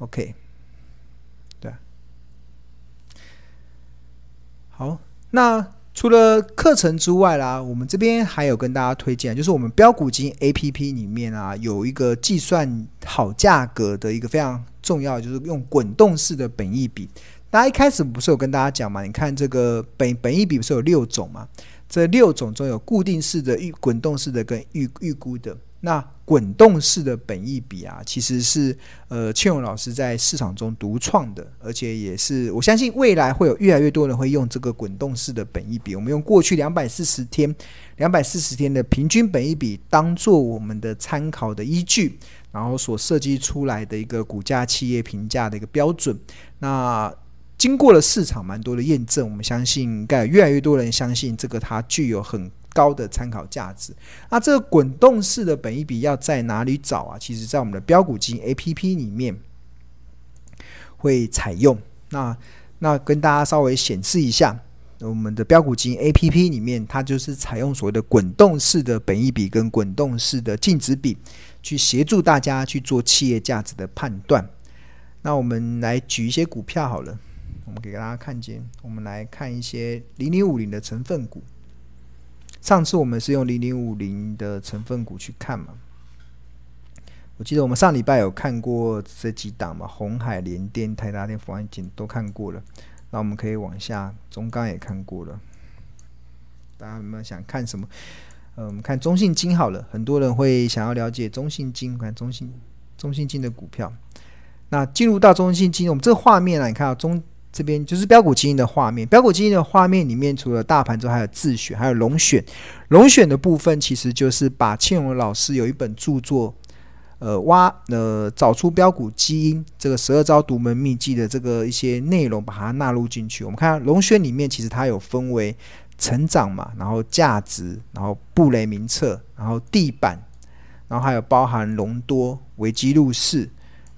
OK，对。好，那除了课程之外啦，我们这边还有跟大家推荐，就是我们标股金 APP 里面啊，有一个计算好价格的一个非常重要，就是用滚动式的本益比。大家一开始不是有跟大家讲嘛？你看这个本本益比不是有六种嘛？这六种中有固定式的、预滚动式的跟预预估的。那滚动式的本益比啊，其实是呃庆荣老师在市场中独创的，而且也是我相信未来会有越来越多人会用这个滚动式的本益比。我们用过去两百四十天、两百四十天的平均本益比当做我们的参考的依据，然后所设计出来的一个股价企业评价的一个标准。那经过了市场蛮多的验证，我们相信该越来越多人相信这个它具有很高的参考价值。那这个滚动式的本益比要在哪里找啊？其实，在我们的标股金 APP 里面会采用。那那跟大家稍微显示一下，我们的标股金 APP 里面，它就是采用所谓的滚动式的本益比跟滚动式的净值比，去协助大家去做企业价值的判断。那我们来举一些股票好了，我们给大家看见，我们来看一些零零五零的成分股。上次我们是用零零五零的成分股去看嘛？我记得我们上礼拜有看过这几档嘛，红海、联电、台达电、福安金都看过了。那我们可以往下，中钢也看过了。大家有没有想看什么？呃，我们看中信金好了，很多人会想要了解中信金，看中信中信金的股票。那进入到中信金，我们这个画面啊，你看到中。这边就是标股基因的画面，标股基因的画面里面，除了大盘之外，还有自选，还有龙选。龙选的部分其实就是把庆荣老师有一本著作，呃，挖呃找出标股基因这个十二招独门秘籍的这个一些内容，把它纳入进去。我们看龙选里面，其实它有分为成长嘛，然后价值，然后布雷名册，然后地板，然后还有包含隆多、维基入市。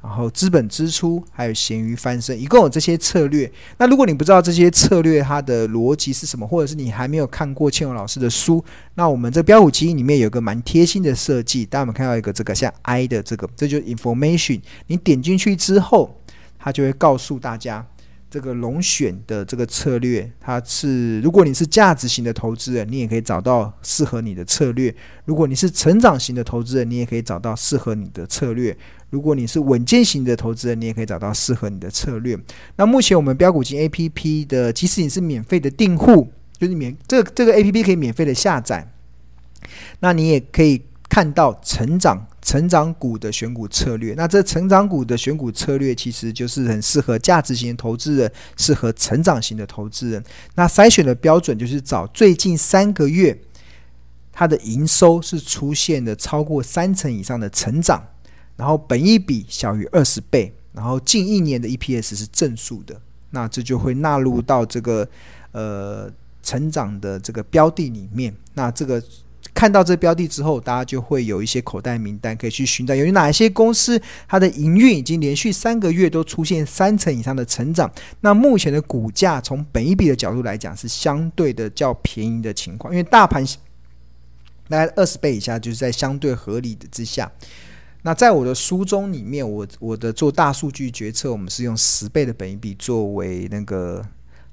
然后资本支出，还有咸鱼翻身，一共有这些策略。那如果你不知道这些策略它的逻辑是什么，或者是你还没有看过庆文老师的书，那我们这标股基金里面有个蛮贴心的设计。大家有没有看到一个这个像 I 的这个，这就是 information。你点进去之后，它就会告诉大家。这个龙选的这个策略，它是如果你是价值型的投资人，你也可以找到适合你的策略；如果你是成长型的投资人，你也可以找到适合你的策略；如果你是稳健型的投资人，你也可以找到适合你的策略。那目前我们标股金 APP 的，即使你是免费的订户，就是免这这个 APP 可以免费的下载，那你也可以看到成长。成长股的选股策略，那这成长股的选股策略其实就是很适合价值型投资人，适合成长型的投资人。那筛选的标准就是找最近三个月它的营收是出现的超过三成以上的成长，然后本一比小于二十倍，然后近一年的 EPS 是正数的，那这就会纳入到这个呃成长的这个标的里面。那这个。看到这标的之后，大家就会有一些口袋名单可以去寻找，有哪些公司它的营运已经连续三个月都出现三成以上的成长。那目前的股价从本一比的角度来讲是相对的较便宜的情况，因为大盘大概二十倍以下就是在相对合理的之下。那在我的书中里面，我我的做大数据决策，我们是用十倍的本益比作为那个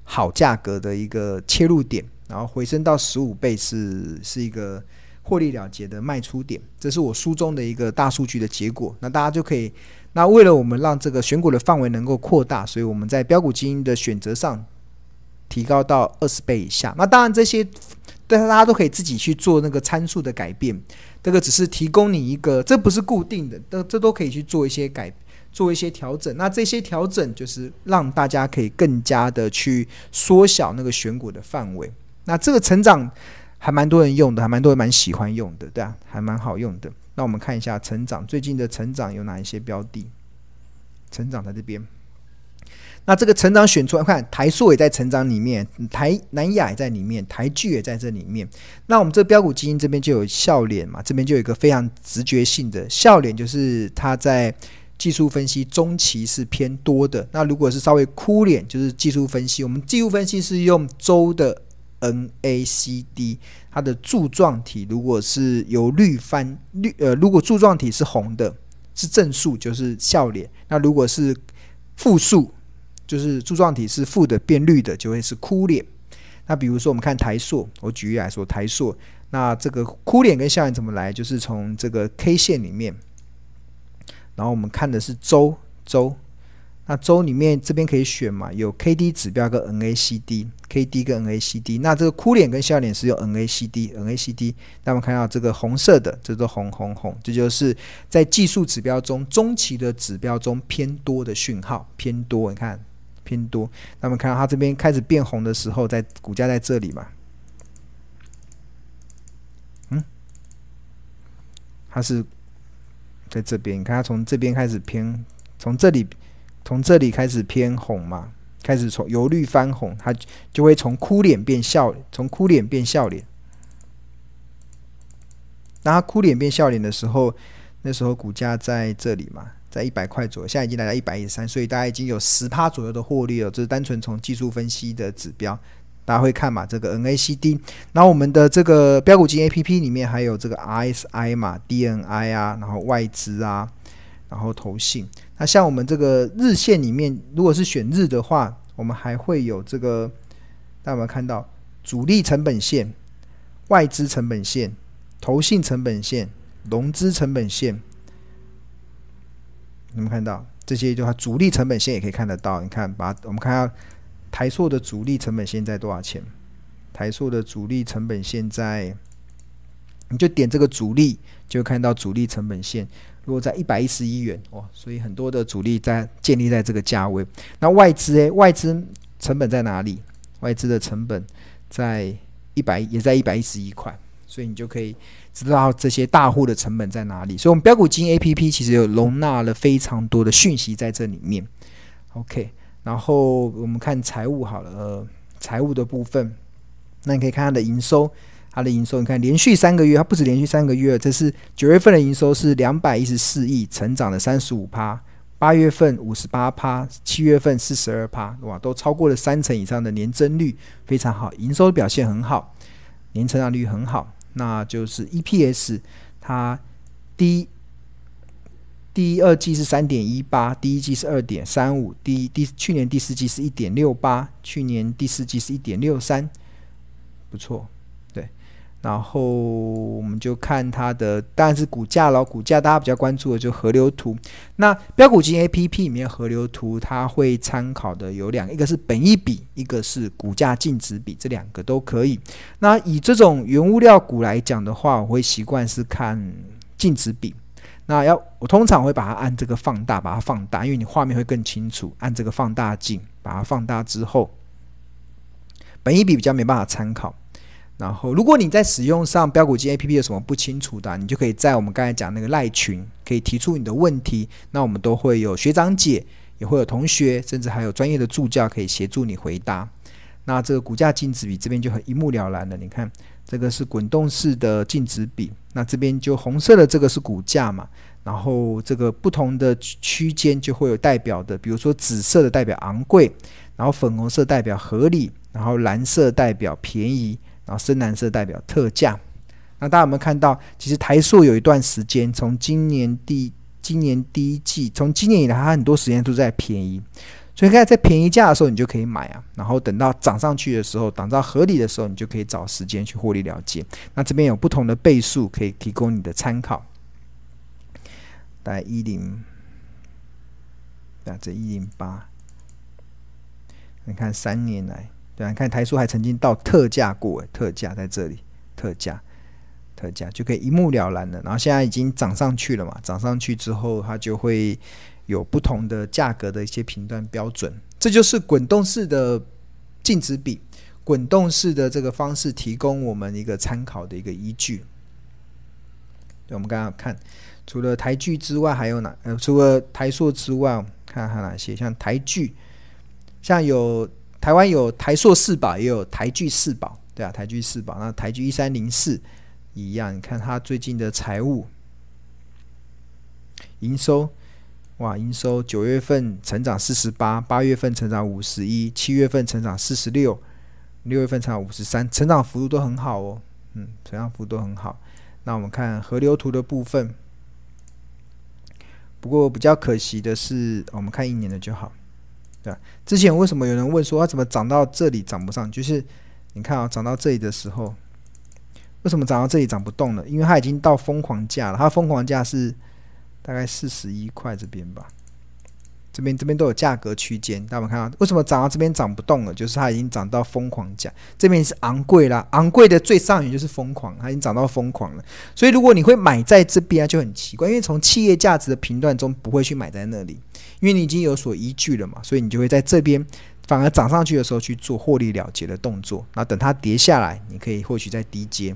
好价格的一个切入点。然后回升到十五倍是是一个获利了结的卖出点，这是我书中的一个大数据的结果。那大家就可以，那为了我们让这个选股的范围能够扩大，所以我们在标股基金的选择上提高到二十倍以下。那当然这些，但是大家都可以自己去做那个参数的改变。这个只是提供你一个，这不是固定的，这这都可以去做一些改，做一些调整。那这些调整就是让大家可以更加的去缩小那个选股的范围。那这个成长还蛮多人用的，还蛮多人蛮喜欢用的，对啊，还蛮好用的。那我们看一下成长最近的成长有哪一些标的？成长在这边。那这个成长选出来，看台塑也在成长里面，台南亚也在里面，台剧也在这里面。那我们这个标股基金这边就有笑脸嘛，这边就有一个非常直觉性的笑脸，就是它在技术分析中期是偏多的。那如果是稍微哭脸，就是技术分析，我们技术分析是用周的。NACD 它的柱状体如果是由绿翻绿呃，如果柱状体是红的，是正数就是笑脸，那如果是负数，就是柱状体是负的变绿的，就会是哭脸。那比如说我们看台塑，我举例来说，台塑，那这个哭脸跟笑脸怎么来？就是从这个 K 线里面，然后我们看的是周周。那周里面这边可以选嘛，有 K D 指标跟 N A C D，K D 跟 N A C D。那这个哭脸跟笑脸是用 N A C D，N A C D。那我们看到这个红色的，这都红红红，这就是在技术指标中中期的指标中偏多的讯号，偏多。你看偏多。那我们看到它这边开始变红的时候，在股价在这里嘛，嗯，它是在这边。你看它从这边开始偏，从这里。从这里开始偏红嘛，开始从由绿翻红，它就会从哭脸变笑，从哭脸变笑脸。当它哭脸变笑脸的时候，那时候股价在这里嘛，在一百块左右，现在已经来到一百一十三，所以大家已经有十趴左右的获利了。这是单纯从技术分析的指标，大家会看嘛，这个 NACD。然后我们的这个标股金 APP 里面还有这个 RSI 嘛，DNI 啊，然后外资啊，然后投信。那像我们这个日线里面，如果是选日的话，我们还会有这个，大家有没有看到主力成本线、外资成本线、投信成本线、融资成本线？你们看到这些，就它主力成本线也可以看得到。你看，把我们看下台塑的主力成本线在多少钱？台塑的主力成本线在，你就点这个主力，就看到主力成本线。如果在一百一十一元哦，所以很多的主力在建立在这个价位。那外资诶，外资成本在哪里？外资的成本在一百，也在一百一十一块，所以你就可以知道这些大户的成本在哪里。所以，我们标股金 APP 其实有容纳了非常多的讯息在这里面。OK，然后我们看财务好了，呃，财务的部分，那你可以看它的营收。它的营收，你看连续三个月，它不止连续三个月，这是九月份的营收是两百一十四亿，成长了三十五趴，八月份五十八趴，七月份四十二趴，哇，都超过了三成以上的年增率，非常好，营收表现很好，年成长率很好，那就是 EPS，它第第二季是三点一八，第一季是二点三五，第第去年第四季是一点六八，去年第四季是一点六三，不错。然后我们就看它的，当然是股价咯，股价大家比较关注的就河流图。那标股金 APP 里面河流图，它会参考的有两，一个是本一比，一个是股价净值比，这两个都可以。那以这种原物料股来讲的话，我会习惯是看净值比。那要我通常会把它按这个放大，把它放大，因为你画面会更清楚。按这个放大镜把它放大之后，本一比比较没办法参考。然后，如果你在使用上标股金 APP 有什么不清楚的，你就可以在我们刚才讲那个赖群，可以提出你的问题。那我们都会有学长姐，也会有同学，甚至还有专业的助教可以协助你回答。那这个股价净值比这边就很一目了然了。你看，这个是滚动式的净值比，那这边就红色的这个是股价嘛，然后这个不同的区间就会有代表的，比如说紫色的代表昂贵，然后粉红色代表合理，然后蓝色代表便宜。然后深蓝色代表特价，那大家有没有看到？其实台塑有一段时间，从今年第今年第一季，从今年以来，它很多时间都在便宜，所以看在便宜价的时候，你就可以买啊。然后等到涨上去的时候，涨到合理的时候，你就可以找时间去获利了结。那这边有不同的倍数可以提供你的参考，大概一零，那，这一零八，你看三年来。对啊，看台塑还曾经到特价过，特价在这里，特价，特价就可以一目了然了。然后现在已经涨上去了嘛，涨上去之后，它就会有不同的价格的一些评断标准。这就是滚动式的净值比，滚动式的这个方式提供我们一个参考的一个依据。对，我们刚刚看，除了台聚之外，还有哪？呃，除了台塑之外，看看哪些？像台聚，像有。台湾有台硕四宝，也有台剧四宝，对啊，台剧四宝。那台剧一三零四一样，你看它最近的财务营收，哇，营收九月份成长四十八，八月份成长五十一，七月份成长四十六，六月份成长五十三，成长幅度都很好哦，嗯，成长幅度都很好。那我们看河流图的部分，不过比较可惜的是，我们看一年的就好。对，之前为什么有人问说它怎么涨到这里涨不上？就是你看啊，涨到这里的时候，为什么涨到这里涨不动了？因为它已经到疯狂价了，它疯狂价是大概四十一块这边吧。这边这边都有价格区间，大家看到为什么涨到这边涨不动了？就是它已经涨到疯狂价，这边是昂贵啦，昂贵的最上缘就是疯狂，它已经涨到疯狂了。所以如果你会买在这边啊，就很奇怪，因为从企业价值的评断中不会去买在那里，因为你已经有所依据了嘛，所以你就会在这边反而涨上去的时候去做获利了结的动作。那等它跌下来，你可以或许在低阶。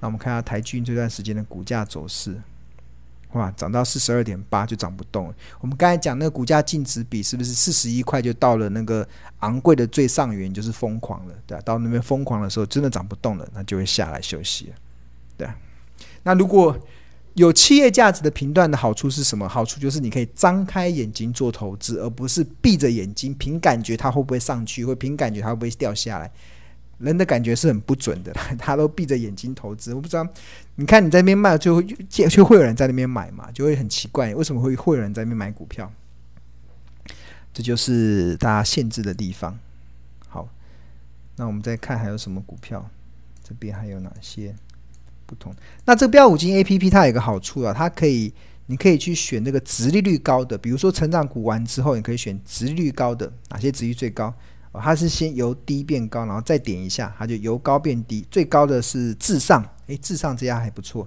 那我们看下台军这段时间的股价走势。哇，涨到四十二点八就涨不动了。我们刚才讲那个股价净值比是不是四十一块就到了那个昂贵的最上缘，就是疯狂了，对吧？到那边疯狂的时候，真的涨不动了，那就会下来休息了，对。那如果有企业价值的评断的好处是什么？好处就是你可以张开眼睛做投资，而不是闭着眼睛凭感觉它会不会上去，或凭感觉它会不会掉下来。人的感觉是很不准的，他都闭着眼睛投资。我不知道，你看你在那边卖，就会就会有人在那边买嘛，就会很奇怪，为什么会会有人在那边买股票？这就是大家限制的地方。好，那我们再看还有什么股票，这边还有哪些不同？那这个标五金 A P P 它有一个好处啊，它可以，你可以去选那个殖利率高的，比如说成长股完之后，你可以选殖利率高的，哪些殖率最高？它是先由低变高，然后再点一下，它就由高变低。最高的是至上，诶，至上这家还不错，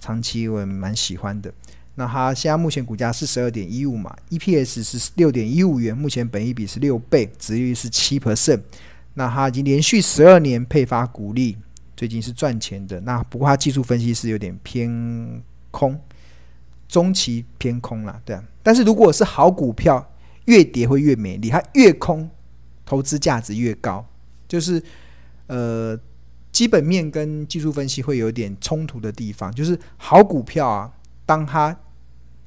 长期我也蛮喜欢的。那它现在目前股价是十二点一五嘛，EPS 是六点一五元，目前本益比是六倍，殖率是七 percent。那它已经连续十二年配发股利，最近是赚钱的。那不过它技术分析是有点偏空，中期偏空了，对啊。但是如果是好股票，越跌会越美丽，它越空。投资价值越高，就是呃，基本面跟技术分析会有点冲突的地方。就是好股票啊，当它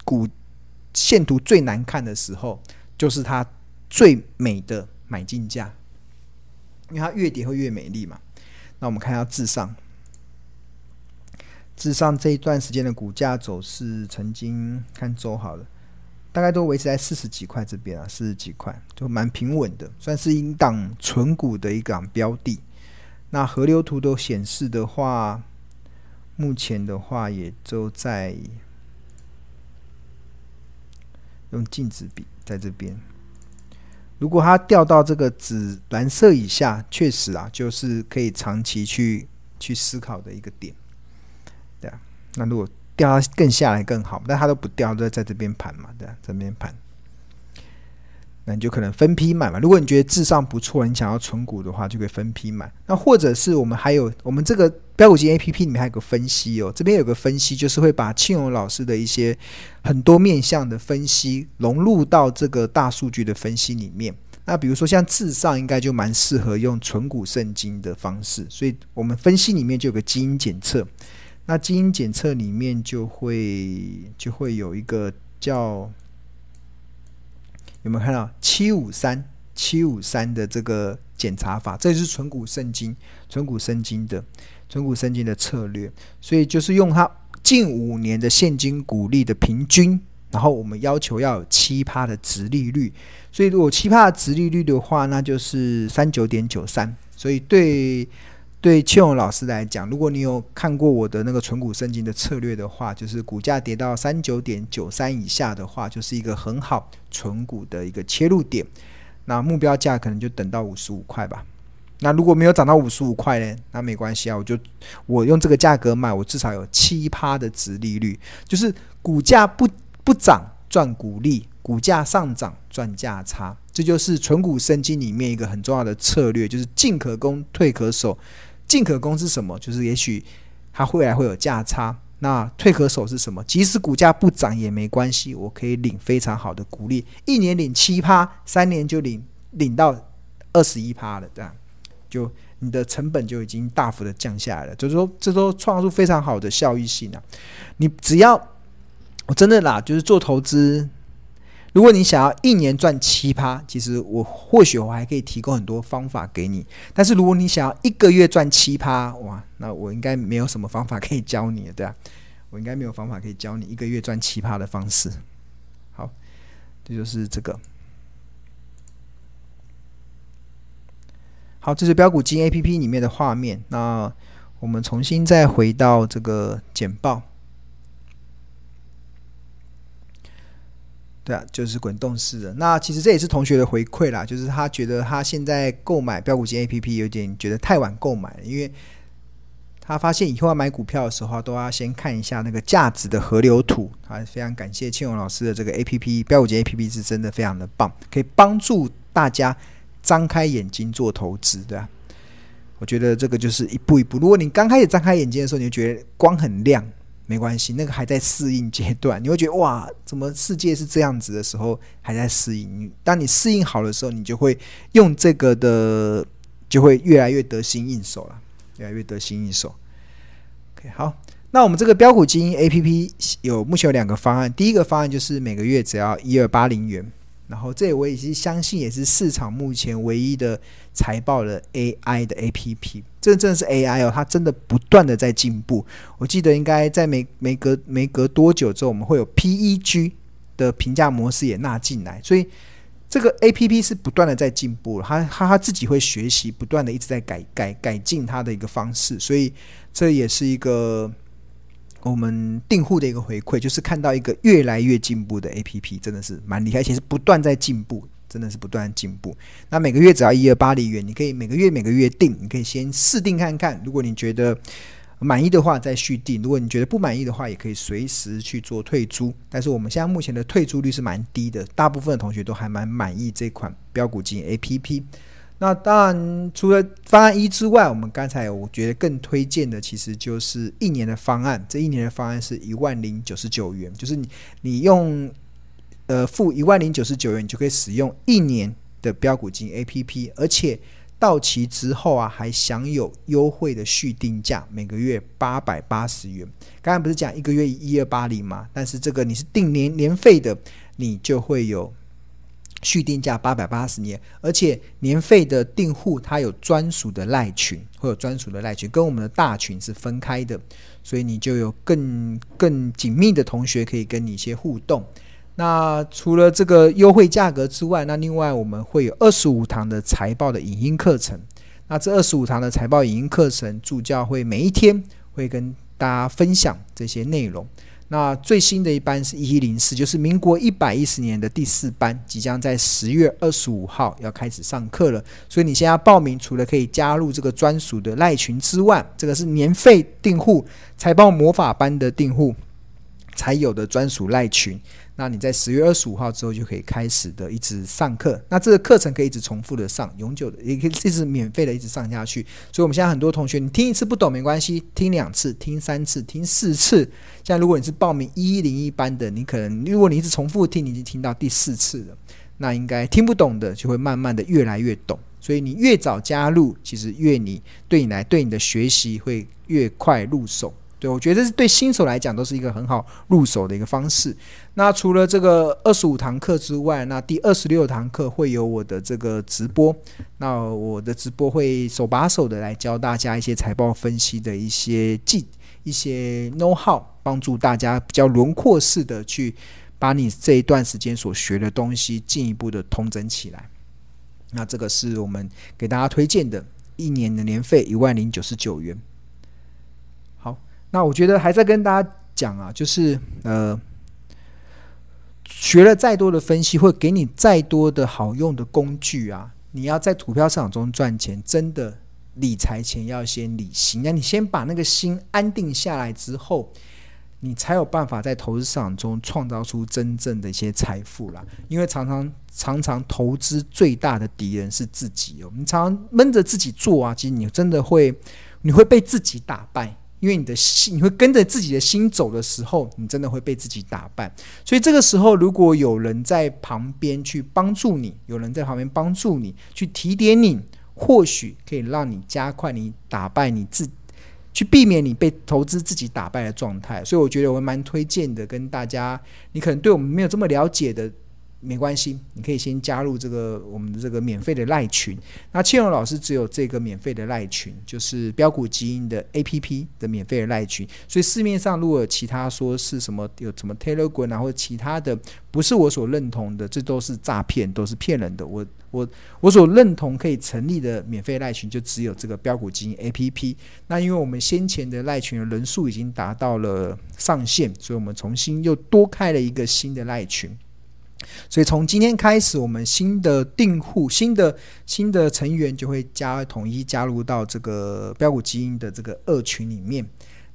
股线图最难看的时候，就是它最美的买进价，因为它越跌会越美丽嘛。那我们看一下至上，至上这一段时间的股价走势，曾经看周好了。大概都维持在四十几块这边啊，四十几块就蛮平稳的，算是一档存股的一档标的。那河流图都显示的话，目前的话也就在用净值比在这边。如果它掉到这个紫蓝色以下，确实啊，就是可以长期去去思考的一个点。对啊，那如果。掉更下来更好，但它都不掉，都在这边盘嘛，对，这边盘，那你就可能分批买嘛。如果你觉得智商不错，你想要存股的话，就可以分批买。那或者是我们还有我们这个标股金 APP 里面还有个分析哦，这边有个分析，就是会把庆荣老师的一些很多面向的分析融入到这个大数据的分析里面。那比如说像智商，应该就蛮适合用存股圣经的方式，所以我们分析里面就有个基因检测。那基因检测里面就会就会有一个叫有没有看到七五三七五三的这个检查法？这是存股圣经，存股圣经的存股圣经的策略。所以就是用它近五年的现金股利的平均，然后我们要求要有七趴的殖利率。所以如果七趴的殖利率的话，那就是三九点九三。所以对。对庆荣老师来讲，如果你有看过我的那个存股圣经的策略的话，就是股价跌到三九点九三以下的话，就是一个很好存股的一个切入点。那目标价可能就等到五十五块吧。那如果没有涨到五十五块呢？那没关系啊，我就我用这个价格买，我至少有七趴的殖利率。就是股价不不涨赚股利，股价上涨赚价差。这就是存股圣经里面一个很重要的策略，就是进可攻，退可守。进可攻是什么？就是也许它未来会有价差。那退可守是什么？即使股价不涨也没关系，我可以领非常好的股利，一年领七趴，三年就领领到二十一趴了，这样就你的成本就已经大幅的降下来了。就是说，这都创出非常好的效益性啊！你只要我真的啦，就是做投资。如果你想要一年赚七趴，其实我或许我还可以提供很多方法给你。但是如果你想要一个月赚七趴，哇，那我应该没有什么方法可以教你，对吧？我应该没有方法可以教你一个月赚七趴的方式。好这就是这个。好，这是标股金 APP 里面的画面。那我们重新再回到这个简报。对啊，就是滚动式的。那其实这也是同学的回馈啦，就是他觉得他现在购买标股金 APP 有点觉得太晚购买了，因为他发现以后要买股票的时候都要先看一下那个价值的河流图。还是非常感谢庆荣老师的这个 APP，标股金 APP 是真的非常的棒，可以帮助大家。张开眼睛做投资，对吧？我觉得这个就是一步一步。如果你刚开始张开眼睛的时候，你就觉得光很亮，没关系，那个还在适应阶段。你会觉得哇，怎么世界是这样子的时候，还在适应。当你适应好的时候，你就会用这个的，就会越来越得心应手了，越来越得心应手。OK，好，那我们这个标股金 APP 有目前有两个方案，第一个方案就是每个月只要一二八零元。然后，这我也是相信，也是市场目前唯一的财报的 AI 的 APP。这真的是 AI 哦，它真的不断的在进步。我记得应该在没没隔没隔多久之后，我们会有 PEG 的评价模式也纳进来。所以这个 APP 是不断的在进步，它它它自己会学习，不断的一直在改改改进它的一个方式。所以这也是一个。我们订户的一个回馈，就是看到一个越来越进步的 APP，真的是蛮厉害，而且是不断在进步，真的是不断进步。那每个月只要一二八零元，你可以每个月每个月订，你可以先试订看看。如果你觉得满意的话，再续订；如果你觉得不满意的话，也可以随时去做退租。但是我们现在目前的退租率是蛮低的，大部分的同学都还蛮满意这款标股金 APP。那当然，除了方案一之外，我们刚才我觉得更推荐的，其实就是一年的方案。这一年的方案是一万零九十九元，就是你你用呃付一万零九十九元，你就可以使用一年的标股金 APP，而且到期之后啊，还享有优惠的续定价，每个月八百八十元。刚才不是讲一个月一二八零吗？但是这个你是定年年费的，你就会有。续订价八百八十年，而且年费的订户它有专属的赖群，会有专属的赖群，跟我们的大群是分开的，所以你就有更更紧密的同学可以跟你一些互动。那除了这个优惠价格之外，那另外我们会有二十五堂的财报的影音课程。那这二十五堂的财报影音课程，助教会每一天会跟大家分享这些内容。那最新的一班是一一零四，就是民国一百一十年的第四班，即将在十月二十五号要开始上课了。所以你现在报名，除了可以加入这个专属的赖群之外，这个是年费订户财报魔法班的订户才有的专属赖群。那你在十月二十五号之后就可以开始的一直上课，那这个课程可以一直重复的上，永久的也可以一直免费的一直上下去。所以我们现在很多同学，你听一次不懂没关系，听两次、听三次、听四次。现在如果你是报名一一零一班的，你可能如果你一直重复听，你已经听到第四次了，那应该听不懂的就会慢慢的越来越懂。所以你越早加入，其实越你对你来对你的学习会越快入手。对，我觉得这是对新手来讲都是一个很好入手的一个方式。那除了这个二十五堂课之外，那第二十六堂课会有我的这个直播。那我的直播会手把手的来教大家一些财报分析的一些技、一些 know how，帮助大家比较轮廓式的去把你这一段时间所学的东西进一步的通整起来。那这个是我们给大家推荐的，一年的年费一万零九十九元。那我觉得还在跟大家讲啊，就是呃，学了再多的分析，会给你再多的好用的工具啊，你要在股票市场中赚钱，真的理财前要先理心。那你先把那个心安定下来之后，你才有办法在投资市场中创造出真正的一些财富啦。因为常常常常投资最大的敌人是自己哦，你常常闷着自己做啊，其实你真的会，你会被自己打败。因为你的心，你会跟着自己的心走的时候，你真的会被自己打败。所以这个时候，如果有人在旁边去帮助你，有人在旁边帮助你去提点你，或许可以让你加快你打败你自，去避免你被投资自己打败的状态。所以我觉得我蛮推荐的，跟大家，你可能对我们没有这么了解的没关系，你可以先加入这个我们的这个免费的赖群。那庆荣老师只有这个免费的赖群，就是标股基因的 APP 的免费的赖群。所以市面上如果有其他说是什么有什么 Telegram 啊或者其他的，不是我所认同的，这都是诈骗，都是骗人的。我我我所认同可以成立的免费赖群，就只有这个标股基因 APP。那因为我们先前的赖群的人数已经达到了上限，所以我们重新又多开了一个新的赖群。所以从今天开始，我们新的订户、新的新的成员就会加统一加入到这个标股基因的这个二群里面。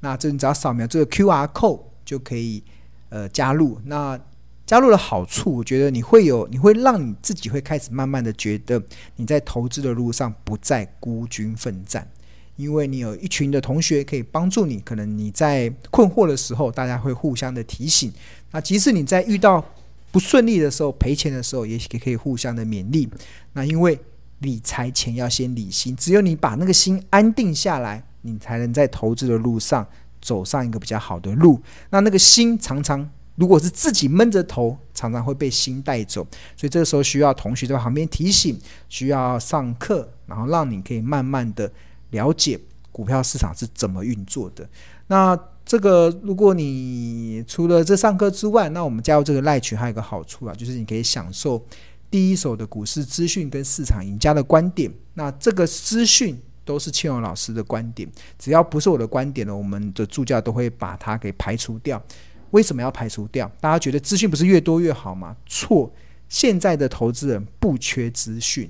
那这你只要扫描这个 QR code 就可以呃加入。那加入的好处，我觉得你会有，你会让你自己会开始慢慢的觉得你在投资的路上不再孤军奋战，因为你有一群的同学可以帮助你。可能你在困惑的时候，大家会互相的提醒。那即使你在遇到不顺利的时候，赔钱的时候，也也可以互相的勉励。那因为理财前要先理心，只有你把那个心安定下来，你才能在投资的路上走上一个比较好的路。那那个心常常如果是自己闷着头，常常会被心带走。所以这个时候需要同学在旁边提醒，需要上课，然后让你可以慢慢的了解股票市场是怎么运作的。那这个，如果你除了这上课之外，那我们加入这个赖群还有一个好处啊，就是你可以享受第一手的股市资讯跟市场赢家的观点。那这个资讯都是庆荣老师的观点，只要不是我的观点呢，我们的助教都会把它给排除掉。为什么要排除掉？大家觉得资讯不是越多越好吗？错，现在的投资人不缺资讯。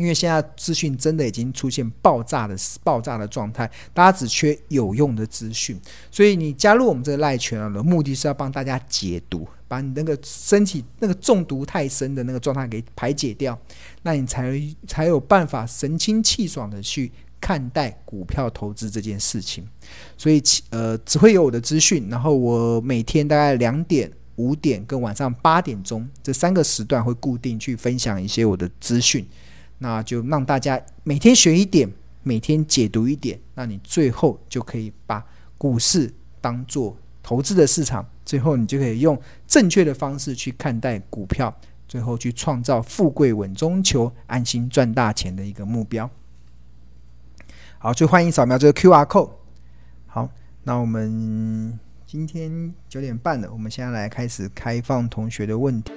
因为现在资讯真的已经出现爆炸的爆炸的状态，大家只缺有用的资讯，所以你加入我们这个赖群的目的是要帮大家解毒，把你那个身体那个中毒太深的那个状态给排解掉，那你才才有办法神清气爽的去看待股票投资这件事情。所以呃，只会有我的资讯，然后我每天大概两点、五点跟晚上八点钟这三个时段会固定去分享一些我的资讯。那就让大家每天学一点，每天解读一点，那你最后就可以把股市当做投资的市场，最后你就可以用正确的方式去看待股票，最后去创造富贵稳中求、安心赚大钱的一个目标。好，就欢迎扫描这个 QR code。好，那我们今天九点半了，我们现在来开始开放同学的问题。